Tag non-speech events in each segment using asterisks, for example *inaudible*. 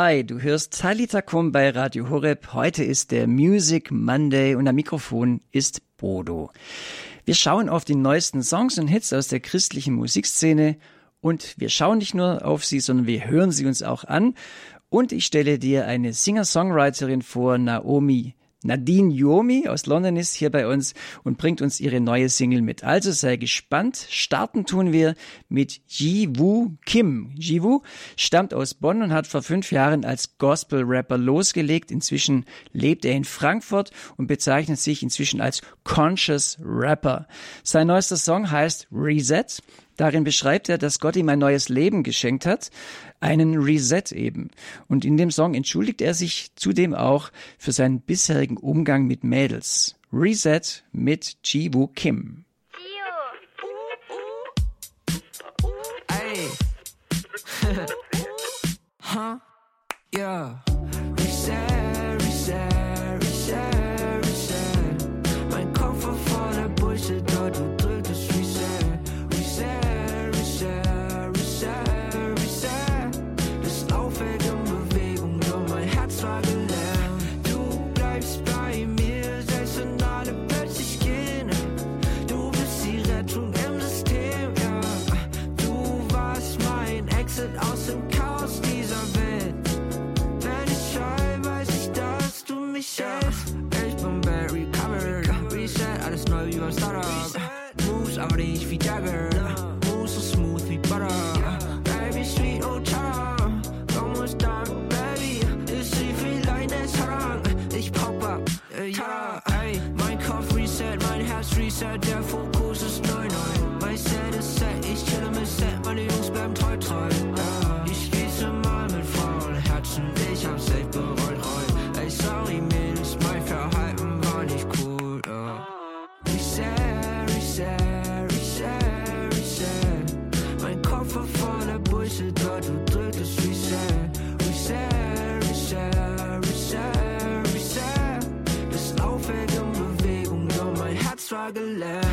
Hi, du hörst Talita Kum bei Radio Horeb. Heute ist der Music Monday und am Mikrofon ist Bodo. Wir schauen auf die neuesten Songs und Hits aus der christlichen Musikszene und wir schauen nicht nur auf sie, sondern wir hören sie uns auch an. Und ich stelle dir eine Singer-Songwriterin vor, Naomi Nadine Yomi aus London ist hier bei uns und bringt uns ihre neue Single mit. Also sei gespannt. Starten tun wir mit Ji-Woo Kim. Ji-Woo stammt aus Bonn und hat vor fünf Jahren als Gospel-Rapper losgelegt. Inzwischen lebt er in Frankfurt und bezeichnet sich inzwischen als Conscious Rapper. Sein neuester Song heißt Reset. Darin beschreibt er, dass Gott ihm ein neues Leben geschenkt hat, einen Reset eben. Und in dem Song entschuldigt er sich zudem auch für seinen bisherigen Umgang mit Mädels. Reset mit Ji-Woo Kim. *laughs* huh? Yeah. cut. Moves all these feet dagger. Moves so smooth, we butter. Baby, sweet, old charm. Almost done, baby. It's sweet, like that song. Ich pop up, yeah. Mein Kopf reset, mein Herz reset, der Fokus. like a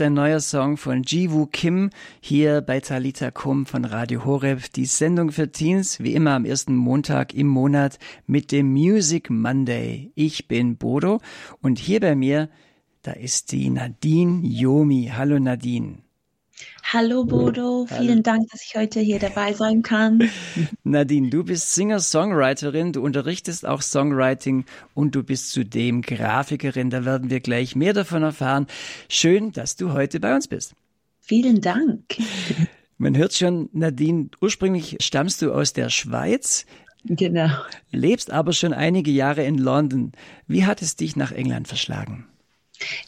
ein neuer Song von Jiwoo Kim, hier bei Talita Kum von Radio Horeb. Die Sendung für Teens, wie immer am ersten Montag im Monat mit dem Music Monday. Ich bin Bodo und hier bei mir, da ist die Nadine Yomi. Hallo Nadine. Hallo Bodo, vielen Hallo. Dank, dass ich heute hier dabei sein kann. *laughs* Nadine, du bist Singer-Songwriterin, du unterrichtest auch Songwriting und du bist zudem Grafikerin. Da werden wir gleich mehr davon erfahren. Schön, dass du heute bei uns bist. Vielen Dank. *laughs* Man hört schon, Nadine, ursprünglich stammst du aus der Schweiz. Genau. Lebst aber schon einige Jahre in London. Wie hat es dich nach England verschlagen?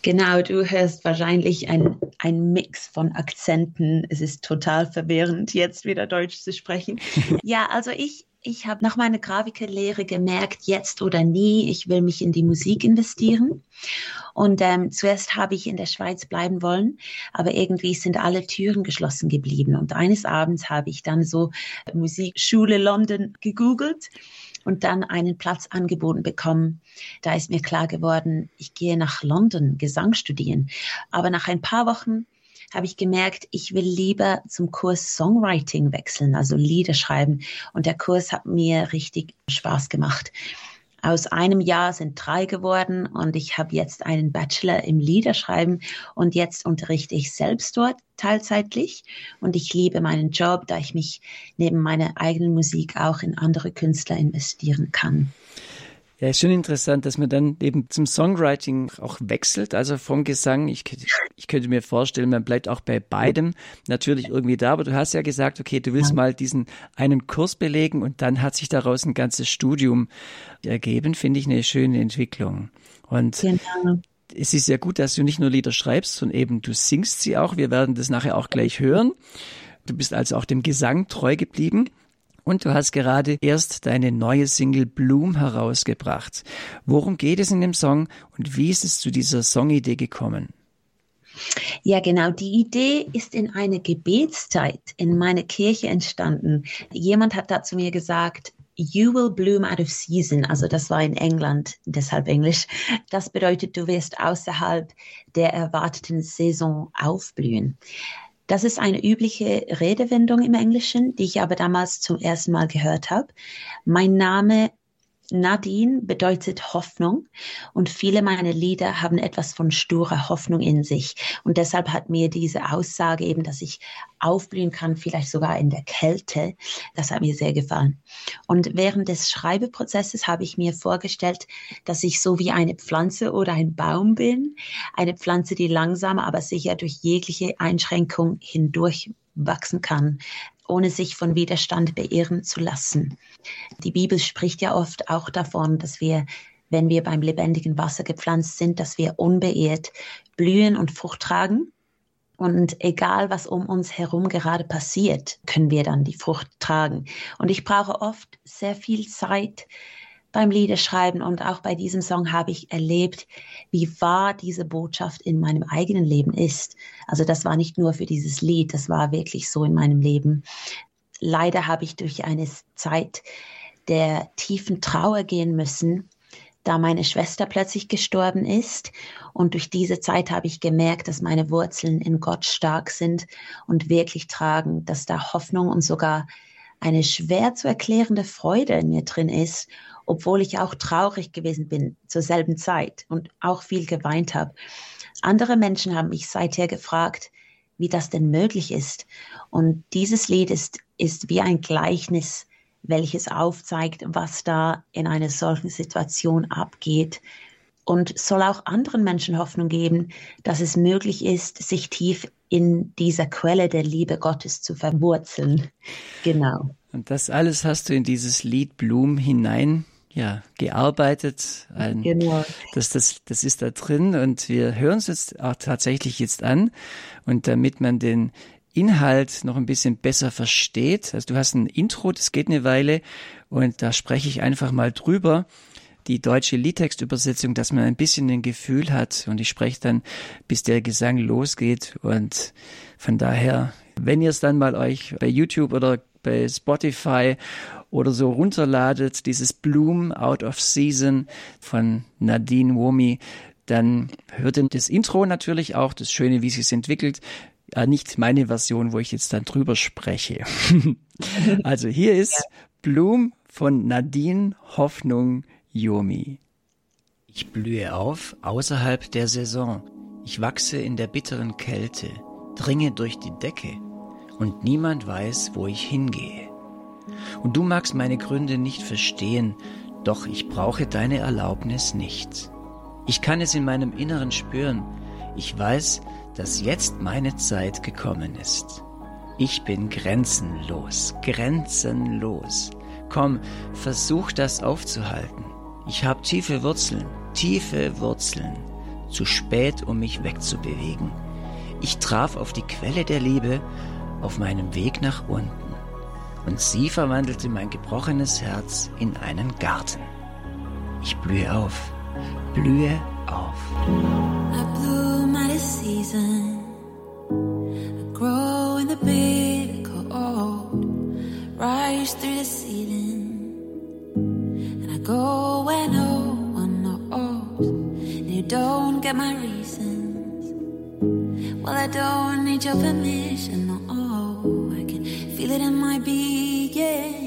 Genau, du hörst wahrscheinlich ein, ein Mix von Akzenten. Es ist total verwirrend, jetzt wieder Deutsch zu sprechen. *laughs* ja, also ich, ich habe nach meiner Grafikerlehre gemerkt, jetzt oder nie, ich will mich in die Musik investieren. Und ähm, zuerst habe ich in der Schweiz bleiben wollen, aber irgendwie sind alle Türen geschlossen geblieben. Und eines Abends habe ich dann so Musikschule London gegoogelt und dann einen Platz angeboten bekommen. Da ist mir klar geworden, ich gehe nach London Gesang studieren. Aber nach ein paar Wochen habe ich gemerkt, ich will lieber zum Kurs Songwriting wechseln, also Lieder schreiben. Und der Kurs hat mir richtig Spaß gemacht. Aus einem Jahr sind drei geworden und ich habe jetzt einen Bachelor im Liederschreiben und jetzt unterrichte ich selbst dort teilzeitlich und ich liebe meinen Job, da ich mich neben meiner eigenen Musik auch in andere Künstler investieren kann. Ja, ist schon interessant, dass man dann eben zum Songwriting auch wechselt, also vom Gesang. Ich, ich könnte mir vorstellen, man bleibt auch bei beidem natürlich irgendwie da, aber du hast ja gesagt, okay, du willst mal diesen einen Kurs belegen und dann hat sich daraus ein ganzes Studium ergeben, finde ich eine schöne Entwicklung. Und genau. es ist ja gut, dass du nicht nur Lieder schreibst, sondern eben du singst sie auch. Wir werden das nachher auch gleich hören. Du bist also auch dem Gesang treu geblieben. Und du hast gerade erst deine neue Single Bloom herausgebracht. Worum geht es in dem Song und wie ist es zu dieser Songidee gekommen? Ja, genau. Die Idee ist in einer Gebetszeit in meiner Kirche entstanden. Jemand hat da zu mir gesagt, You will bloom out of season. Also das war in England, deshalb Englisch. Das bedeutet, du wirst außerhalb der erwarteten Saison aufblühen. Das ist eine übliche Redewendung im Englischen, die ich aber damals zum ersten Mal gehört habe. Mein Name Nadine bedeutet Hoffnung und viele meiner Lieder haben etwas von sturer Hoffnung in sich. Und deshalb hat mir diese Aussage eben, dass ich aufblühen kann, vielleicht sogar in der Kälte, das hat mir sehr gefallen. Und während des Schreibeprozesses habe ich mir vorgestellt, dass ich so wie eine Pflanze oder ein Baum bin. Eine Pflanze, die langsam, aber sicher durch jegliche Einschränkung hindurch wachsen kann, ohne sich von Widerstand beirren zu lassen. Die Bibel spricht ja oft auch davon, dass wir, wenn wir beim lebendigen Wasser gepflanzt sind, dass wir unbeirrt blühen und Frucht tragen. Und egal, was um uns herum gerade passiert, können wir dann die Frucht tragen. Und ich brauche oft sehr viel Zeit, beim Liederschreiben und auch bei diesem Song habe ich erlebt, wie wahr diese Botschaft in meinem eigenen Leben ist. Also das war nicht nur für dieses Lied, das war wirklich so in meinem Leben. Leider habe ich durch eine Zeit der tiefen Trauer gehen müssen, da meine Schwester plötzlich gestorben ist. Und durch diese Zeit habe ich gemerkt, dass meine Wurzeln in Gott stark sind und wirklich tragen, dass da Hoffnung und sogar eine schwer zu erklärende Freude in mir drin ist obwohl ich auch traurig gewesen bin zur selben Zeit und auch viel geweint habe. Andere Menschen haben mich seither gefragt, wie das denn möglich ist. Und dieses Lied ist, ist wie ein Gleichnis, welches aufzeigt, was da in einer solchen Situation abgeht und soll auch anderen Menschen Hoffnung geben, dass es möglich ist, sich tief in dieser Quelle der Liebe Gottes zu verwurzeln. Genau. Und das alles hast du in dieses Lied Blum hinein ja, gearbeitet. Ein, genau. Das, das, das ist da drin und wir hören es jetzt auch tatsächlich jetzt an. Und damit man den Inhalt noch ein bisschen besser versteht, also du hast ein Intro, das geht eine Weile und da spreche ich einfach mal drüber die deutsche Liedtextübersetzung, dass man ein bisschen ein Gefühl hat und ich spreche dann, bis der Gesang losgeht und von daher, wenn ihr es dann mal euch bei YouTube oder bei Spotify oder so runterladet, dieses Bloom Out of Season von Nadine Womi, dann hört ihr das Intro natürlich auch, das Schöne, wie es sich entwickelt. Ja, nicht meine Version, wo ich jetzt dann drüber spreche. *laughs* also hier ist Bloom von Nadine Hoffnung Yomi. Ich blühe auf außerhalb der Saison. Ich wachse in der bitteren Kälte, dringe durch die Decke und niemand weiß, wo ich hingehe. Und du magst meine Gründe nicht verstehen, doch ich brauche deine Erlaubnis nicht. Ich kann es in meinem Inneren spüren. Ich weiß, dass jetzt meine Zeit gekommen ist. Ich bin grenzenlos, grenzenlos. Komm, versuch das aufzuhalten. Ich habe tiefe Wurzeln, tiefe Wurzeln. Zu spät, um mich wegzubewegen. Ich traf auf die Quelle der Liebe auf meinem Weg nach unten und sie verwandelte mein gebrochenes Herz in einen Garten. Ich blühe auf, blühe auf. I bloom out of season. I grow in the big cold. Rise through the ceiling. And I go where no one knows. And you don't get my reasons. Well, I don't need your permission. No feel it in my being.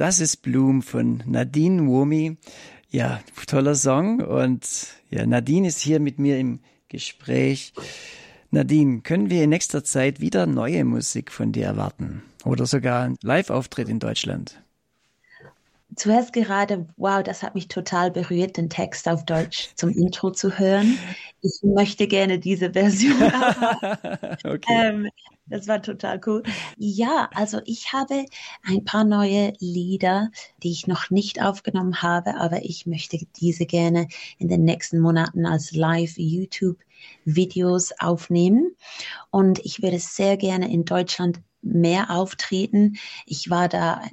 Das ist Bloom von Nadine Womi. Ja, toller Song. Und ja, Nadine ist hier mit mir im Gespräch. Nadine, können wir in nächster Zeit wieder neue Musik von dir erwarten? Oder sogar einen Live-Auftritt in Deutschland? Zuerst gerade, wow, das hat mich total berührt, den Text auf Deutsch zum Intro zu hören. Ich möchte gerne diese Version. *laughs* okay. ähm, das war total cool. Ja, also ich habe ein paar neue Lieder, die ich noch nicht aufgenommen habe, aber ich möchte diese gerne in den nächsten Monaten als Live-YouTube-Videos aufnehmen. Und ich würde sehr gerne in Deutschland mehr auftreten. Ich war da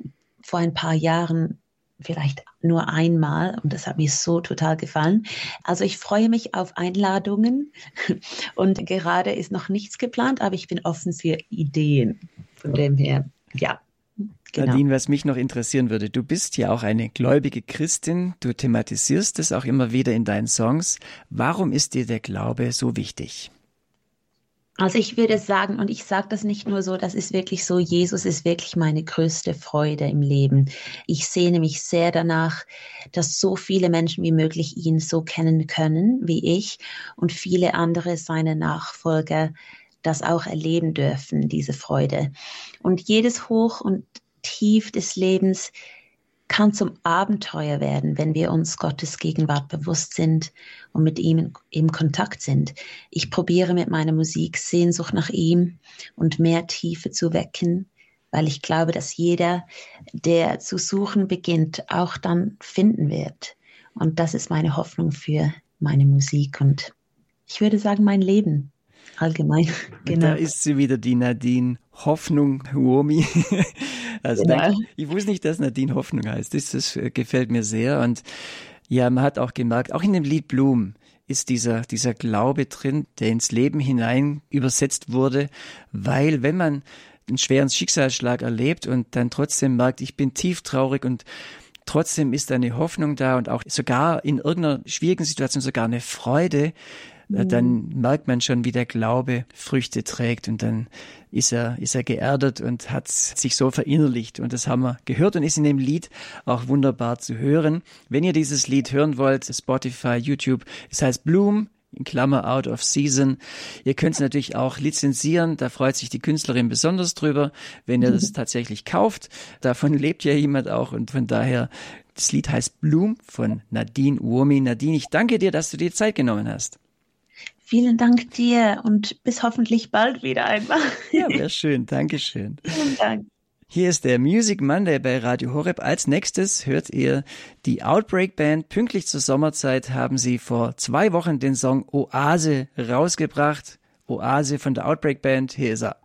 vor ein paar Jahren vielleicht nur einmal und das hat mir so total gefallen. Also ich freue mich auf Einladungen *laughs* und gerade ist noch nichts geplant, aber ich bin offen für Ideen. Von dem her, ja. Genau. Nadine, was mich noch interessieren würde, du bist ja auch eine gläubige Christin, du thematisierst es auch immer wieder in deinen Songs. Warum ist dir der Glaube so wichtig? Also ich würde sagen, und ich sage das nicht nur so, das ist wirklich so, Jesus ist wirklich meine größte Freude im Leben. Ich sehne mich sehr danach, dass so viele Menschen wie möglich ihn so kennen können wie ich und viele andere seine Nachfolger das auch erleben dürfen, diese Freude. Und jedes Hoch und Tief des Lebens kann zum Abenteuer werden, wenn wir uns Gottes Gegenwart bewusst sind und mit ihm im Kontakt sind. Ich probiere mit meiner Musik Sehnsucht nach ihm und mehr Tiefe zu wecken, weil ich glaube, dass jeder, der zu suchen beginnt, auch dann finden wird. Und das ist meine Hoffnung für meine Musik und ich würde sagen, mein Leben. Allgemein. *laughs* Genau. Da ist sie wieder, die Nadine Hoffnung Huomi. *laughs* also genau. danke, ich wusste nicht, dass Nadine Hoffnung heißt. Das, das äh, gefällt mir sehr. Und ja, man hat auch gemerkt, auch in dem Lied Bloom ist dieser, dieser Glaube drin, der ins Leben hinein übersetzt wurde, weil wenn man einen schweren Schicksalsschlag erlebt und dann trotzdem merkt, ich bin tief traurig und trotzdem ist eine Hoffnung da und auch sogar in irgendeiner schwierigen Situation sogar eine Freude, mhm. dann merkt man schon, wie der Glaube Früchte trägt und dann ist er, ist er geerdet und hat sich so verinnerlicht. Und das haben wir gehört und ist in dem Lied auch wunderbar zu hören. Wenn ihr dieses Lied hören wollt, Spotify, YouTube, es heißt Bloom, in Klammer out of season. Ihr könnt es natürlich auch lizenzieren, da freut sich die Künstlerin besonders drüber, wenn ihr das tatsächlich kauft. Davon lebt ja jemand auch und von daher, das Lied heißt Bloom von Nadine Uomi. Nadine, ich danke dir, dass du dir Zeit genommen hast. Vielen Dank dir und bis hoffentlich bald wieder einmal. Ja, wäre schön. Dankeschön. *laughs* Vielen Dank. Hier ist der Music Monday bei Radio Horeb. Als nächstes hört ihr die Outbreak Band. Pünktlich zur Sommerzeit haben sie vor zwei Wochen den Song Oase rausgebracht. Oase von der Outbreak Band. Hier ist er.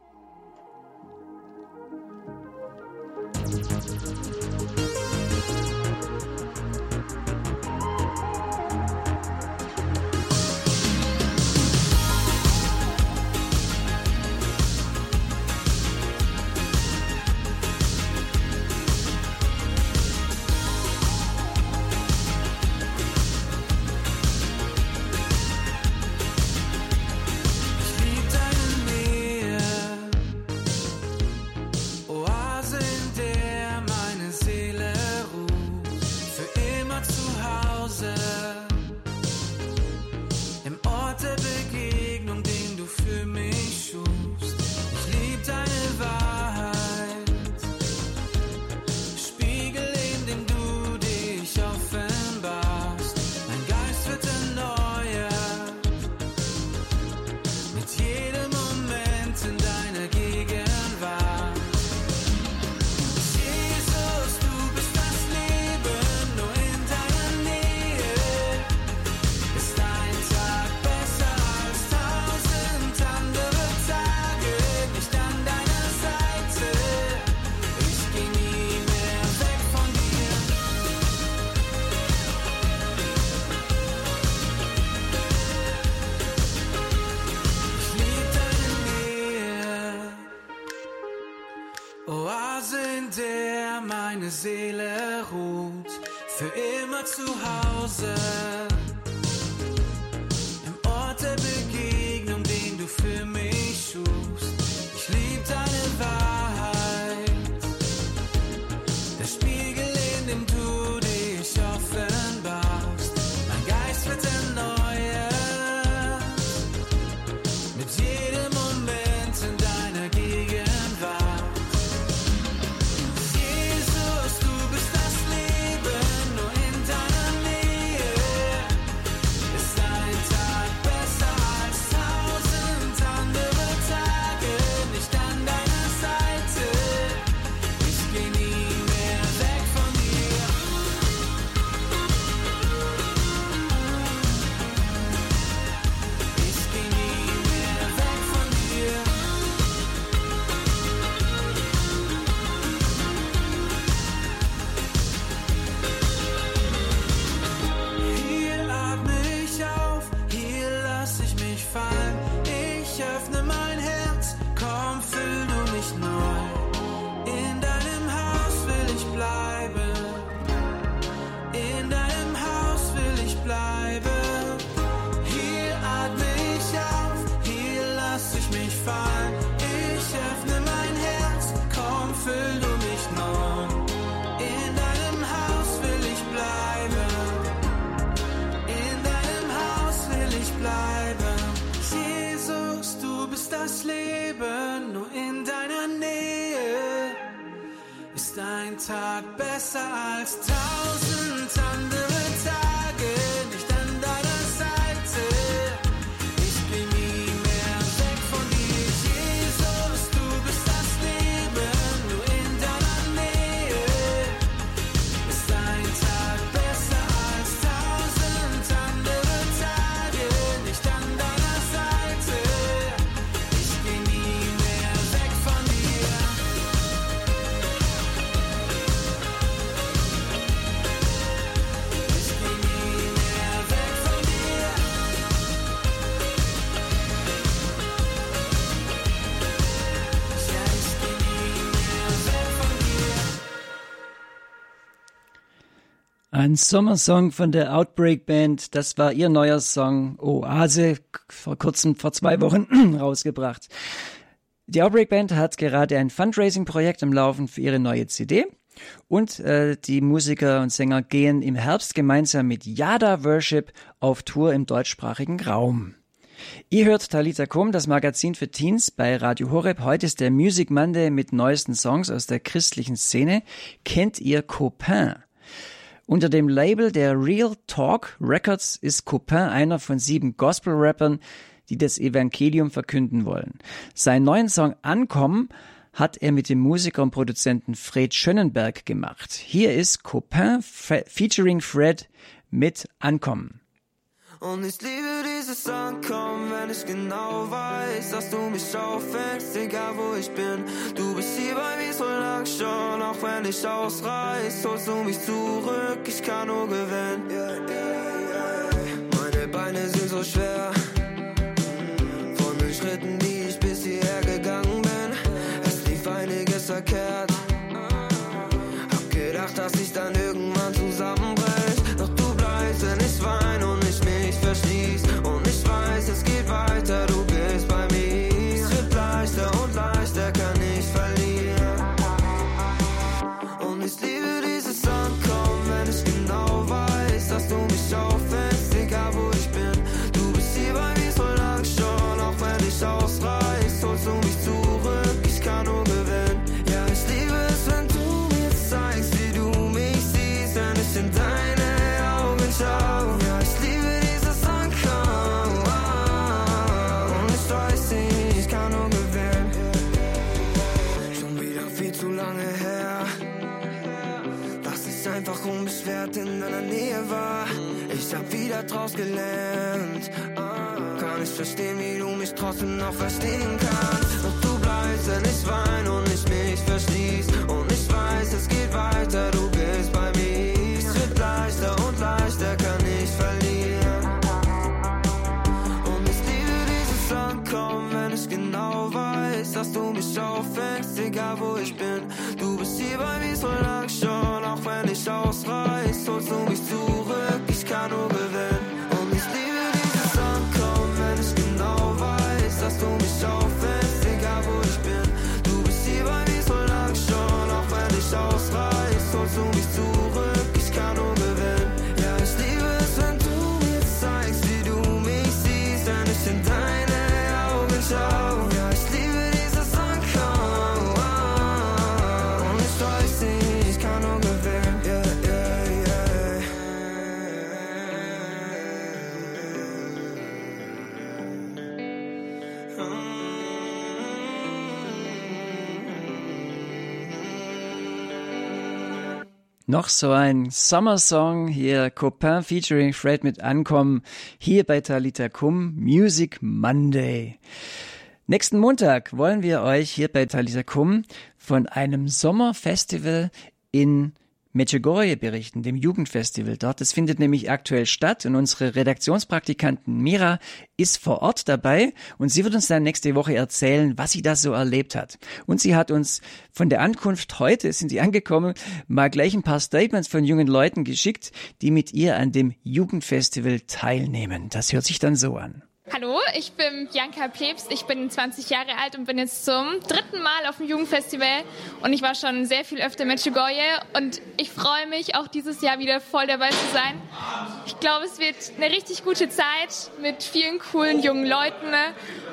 meine Seele ruht, für immer zu Hause. Im Ort der Begegnung, den du für mich schuf. ein Tag besser als tausend andere. Ein Sommersong von der Outbreak Band. Das war ihr neuer Song Oase, vor kurzem, vor zwei Wochen *clears throat* rausgebracht. Die Outbreak Band hat gerade ein Fundraising-Projekt am Laufen für ihre neue CD. Und äh, die Musiker und Sänger gehen im Herbst gemeinsam mit Yada Worship auf Tour im deutschsprachigen Raum. Ihr hört Talita Kum, das Magazin für Teens bei Radio Horeb. Heute ist der Music Monday mit neuesten Songs aus der christlichen Szene. Kennt ihr Copain? Unter dem Label der Real Talk Records ist Copain einer von sieben Gospel-Rappern, die das Evangelium verkünden wollen. Seinen neuen Song Ankommen hat er mit dem Musiker und Produzenten Fred Schönenberg gemacht. Hier ist Copain featuring Fred mit Ankommen. Und ich liebe dieses Ankommen, wenn ich genau weiß, dass du mich auffängst, egal wo ich bin. Du bist hier bei mir so lang schon, auch wenn ich ausreiß, holst du mich zurück, ich kann nur gewinnen. Meine Beine sind so schwer, von den Schritten, die ich bis hierher gegangen bin. Es lief einiges verkehrt. Ich einfach unbeschwert in deiner Nähe war. Ich hab wieder draus gelernt. Ah, Kann ich verstehen, wie du mich trotzdem noch verstehen kannst. Doch du bleibst, wenn ich weine und ich mich verschließ. Und ich weiß, es geht weiter, du bist bei mir. Es wird leichter und leichter, kann ich verlieren. Und ich liebe dieses Ankommen, wenn ich genau weiß, dass du mich auffängst, egal wo ich bin. Du bist hier bei mir so lang schon, wenn ich ausreiß, holst du mich zurück, ich kann nur gewinnen. Und ich liebe dieses Ankommen, wenn ich genau weiß, dass du mich auffängst, Noch so ein Sommersong hier, Copain featuring Fred mit Ankommen, hier bei Talita Kum, Music Monday. Nächsten Montag wollen wir euch hier bei Talita Kum von einem Sommerfestival in Medjugorje berichten, dem Jugendfestival dort. Das findet nämlich aktuell statt und unsere Redaktionspraktikantin Mira ist vor Ort dabei und sie wird uns dann nächste Woche erzählen, was sie da so erlebt hat. Und sie hat uns von der Ankunft heute, sind sie angekommen, mal gleich ein paar Statements von jungen Leuten geschickt, die mit ihr an dem Jugendfestival teilnehmen. Das hört sich dann so an. Hallo, ich bin Bianca Pebst, ich bin 20 Jahre alt und bin jetzt zum dritten Mal auf dem Jugendfestival. Und ich war schon sehr viel öfter mit Chigoye und ich freue mich auch dieses Jahr wieder voll dabei zu sein. Ich glaube, es wird eine richtig gute Zeit mit vielen coolen jungen Leuten.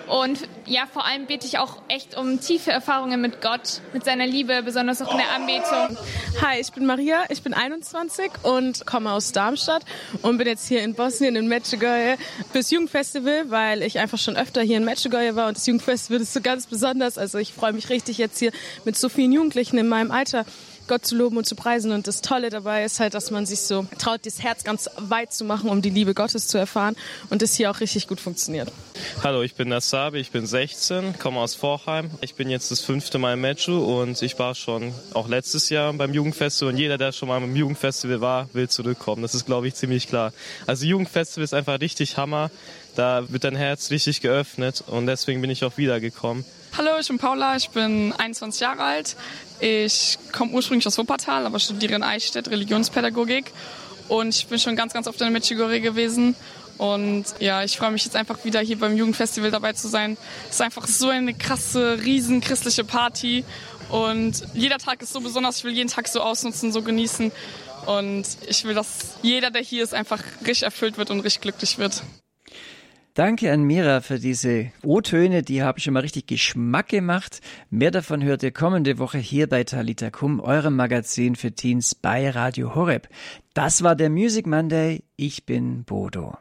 Und ja, vor allem bete ich auch echt um tiefe Erfahrungen mit Gott, mit seiner Liebe, besonders auch in der Anbetung. Hi, ich bin Maria, ich bin 21 und komme aus Darmstadt und bin jetzt hier in Bosnien in Medjugorje fürs Jugendfestival, weil ich einfach schon öfter hier in Medjugorje war und das Jugendfestival ist so ganz besonders. Also ich freue mich richtig jetzt hier mit so vielen Jugendlichen in meinem Alter Gott zu loben und zu preisen. Und das Tolle dabei ist halt, dass man sich so traut, das Herz ganz weit zu machen, um die Liebe Gottes zu erfahren und das hier auch richtig gut funktioniert. Hallo, ich bin Nasabi, ich bin 16, komme aus Vorheim. Ich bin jetzt das fünfte Mal im Metro und ich war schon auch letztes Jahr beim Jugendfestival und jeder, der schon mal beim Jugendfestival war, will zurückkommen. Das ist, glaube ich, ziemlich klar. Also Jugendfestival ist einfach richtig Hammer. Da wird dein Herz richtig geöffnet und deswegen bin ich auch wiedergekommen. Hallo, ich bin Paula, ich bin 21 Jahre alt. Ich komme ursprünglich aus Wuppertal, aber studiere in Eichstätt Religionspädagogik. und ich bin schon ganz, ganz oft in Medjugorje gewesen. Und ja, ich freue mich jetzt einfach wieder hier beim Jugendfestival dabei zu sein. Es ist einfach so eine krasse, riesen christliche Party. Und jeder Tag ist so besonders. Ich will jeden Tag so ausnutzen, so genießen. Und ich will, dass jeder, der hier ist, einfach richtig erfüllt wird und richtig glücklich wird. Danke an Mira für diese O-Töne, die haben schon mal richtig Geschmack gemacht. Mehr davon hört ihr kommende Woche hier bei Talita Kum, eurem Magazin für Teens bei Radio Horeb. Das war der Music Monday. Ich bin Bodo.